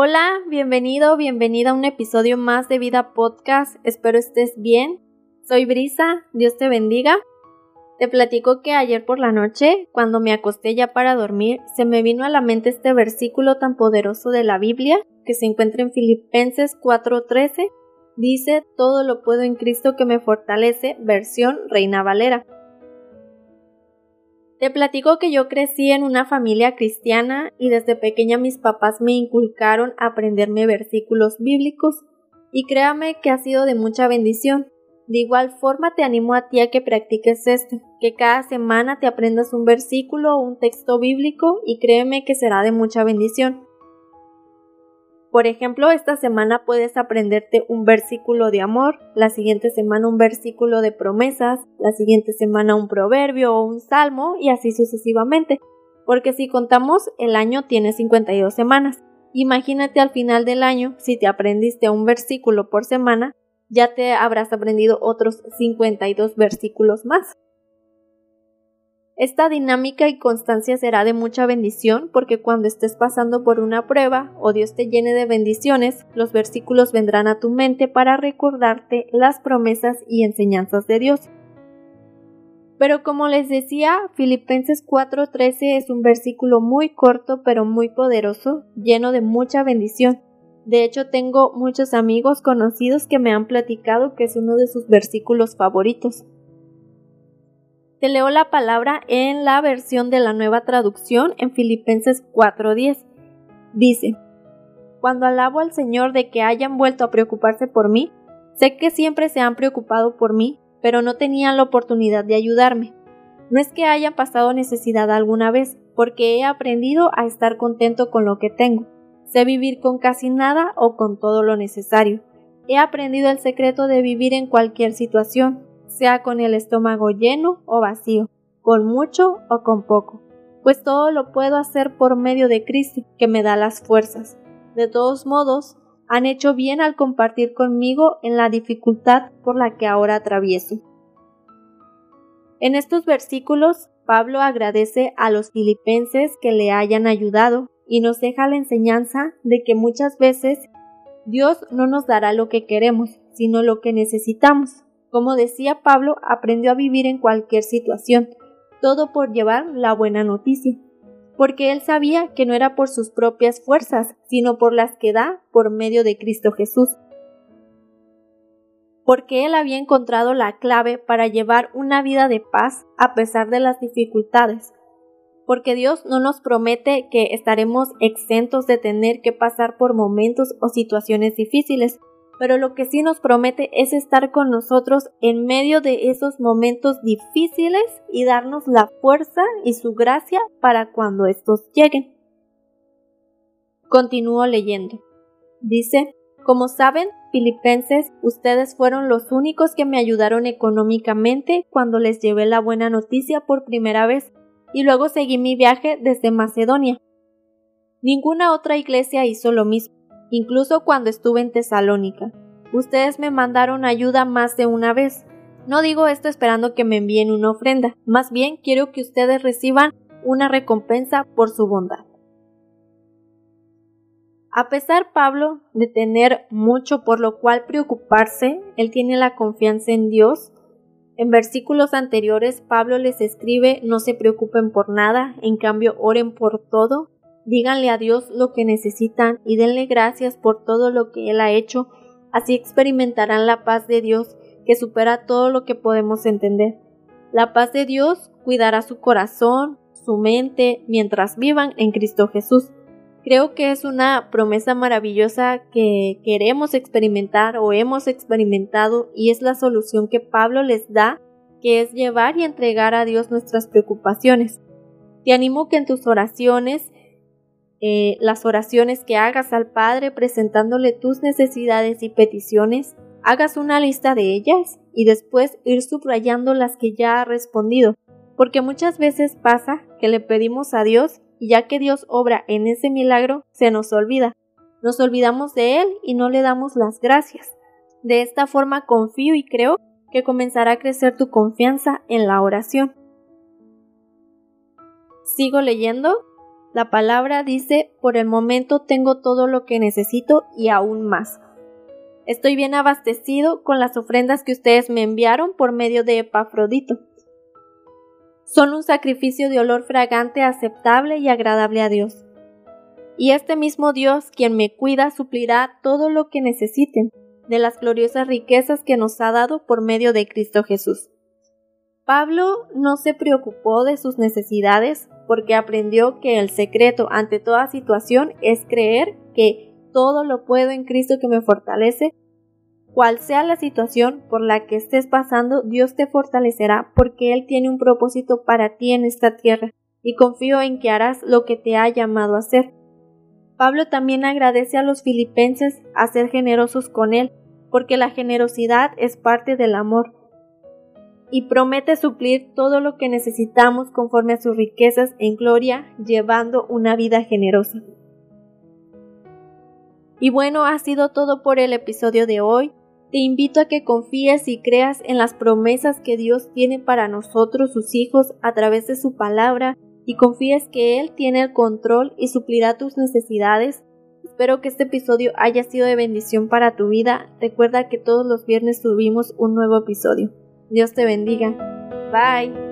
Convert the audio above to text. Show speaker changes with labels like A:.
A: Hola, bienvenido, bienvenida a un episodio más de Vida Podcast. Espero estés bien. Soy Brisa, Dios te bendiga. Te platico que ayer por la noche, cuando me acosté ya para dormir, se me vino a la mente este versículo tan poderoso de la Biblia que se encuentra en Filipenses 4:13. Dice, todo lo puedo en Cristo que me fortalece, versión Reina Valera. Te platico que yo crecí en una familia cristiana y desde pequeña mis papás me inculcaron aprenderme versículos bíblicos y créame que ha sido de mucha bendición. De igual forma te animo a ti a que practiques esto, que cada semana te aprendas un versículo o un texto bíblico y créeme que será de mucha bendición. Por ejemplo, esta semana puedes aprenderte un versículo de amor, la siguiente semana un versículo de promesas, la siguiente semana un proverbio o un salmo y así sucesivamente. Porque si contamos, el año tiene 52 semanas. Imagínate al final del año, si te aprendiste un versículo por semana, ya te habrás aprendido otros 52 versículos más. Esta dinámica y constancia será de mucha bendición porque cuando estés pasando por una prueba o Dios te llene de bendiciones, los versículos vendrán a tu mente para recordarte las promesas y enseñanzas de Dios. Pero como les decía, Filipenses 4:13 es un versículo muy corto pero muy poderoso, lleno de mucha bendición. De hecho, tengo muchos amigos conocidos que me han platicado que es uno de sus versículos favoritos. Te leo la palabra en la versión de la nueva traducción en Filipenses 4:10. Dice, Cuando alabo al Señor de que hayan vuelto a preocuparse por mí, sé que siempre se han preocupado por mí, pero no tenían la oportunidad de ayudarme. No es que hayan pasado necesidad alguna vez, porque he aprendido a estar contento con lo que tengo. Sé vivir con casi nada o con todo lo necesario. He aprendido el secreto de vivir en cualquier situación, sea con el estómago lleno o vacío, con mucho o con poco, pues todo lo puedo hacer por medio de Cristo, que me da las fuerzas. De todos modos, han hecho bien al compartir conmigo en la dificultad por la que ahora atravieso. En estos versículos, Pablo agradece a los filipenses que le hayan ayudado y nos deja la enseñanza de que muchas veces Dios no nos dará lo que queremos, sino lo que necesitamos. Como decía Pablo, aprendió a vivir en cualquier situación, todo por llevar la buena noticia, porque él sabía que no era por sus propias fuerzas, sino por las que da por medio de Cristo Jesús. Porque él había encontrado la clave para llevar una vida de paz a pesar de las dificultades, porque Dios no nos promete que estaremos exentos de tener que pasar por momentos o situaciones difíciles, pero lo que sí nos promete es estar con nosotros en medio de esos momentos difíciles y darnos la fuerza y su gracia para cuando estos lleguen. Continúo leyendo. Dice, como saben, Filipenses, ustedes fueron los únicos que me ayudaron económicamente cuando les llevé la buena noticia por primera vez y luego seguí mi viaje desde Macedonia. Ninguna otra iglesia hizo lo mismo incluso cuando estuve en Tesalónica. Ustedes me mandaron ayuda más de una vez. No digo esto esperando que me envíen una ofrenda, más bien quiero que ustedes reciban una recompensa por su bondad. A pesar Pablo de tener mucho por lo cual preocuparse, él tiene la confianza en Dios. En versículos anteriores Pablo les escribe no se preocupen por nada, en cambio oren por todo, Díganle a Dios lo que necesitan y denle gracias por todo lo que Él ha hecho, así experimentarán la paz de Dios que supera todo lo que podemos entender. La paz de Dios cuidará su corazón, su mente, mientras vivan en Cristo Jesús. Creo que es una promesa maravillosa que queremos experimentar o hemos experimentado y es la solución que Pablo les da, que es llevar y entregar a Dios nuestras preocupaciones. Te animo que en tus oraciones eh, las oraciones que hagas al Padre presentándole tus necesidades y peticiones, hagas una lista de ellas y después ir subrayando las que ya ha respondido, porque muchas veces pasa que le pedimos a Dios y ya que Dios obra en ese milagro, se nos olvida. Nos olvidamos de Él y no le damos las gracias. De esta forma confío y creo que comenzará a crecer tu confianza en la oración. Sigo leyendo La palabra dice, por el momento tengo todo lo que necesito y aún más. Estoy bien abastecido con las ofrendas que ustedes me enviaron por medio de Epafrodito. Son un sacrificio de olor fragante aceptable y agradable a Dios. Y este mismo Dios, quien me cuida, suplirá todo lo que necesiten de las gloriosas riquezas que nos ha dado por medio de Cristo Jesús. Pablo no se preocupó de sus necesidades porque aprendió que el secreto ante toda situación es creer que todo lo puedo en Cristo que me fortalece. Cual sea la situación por la que estés pasando, Dios te fortalecerá porque Él tiene un propósito para ti en esta tierra y confío en que harás lo que te ha llamado a hacer. Pablo también agradece a los filipenses a ser generosos con él, porque la generosidad es parte del amor, y promete suplir todo lo que necesitamos conforme a sus riquezas en gloria, llevando una vida generosa. Y bueno, ha sido todo por el episodio de hoy. Te invito a que confíes y creas en las promesas que Dios tiene para nosotros, sus hijos, a través de su palabra, y confíes que Él tiene el control y suplirá tus necesidades. Espero que este episodio haya sido de bendición para tu vida. Recuerda que todos los viernes subimos un nuevo episodio. Dios te bendiga. Bye.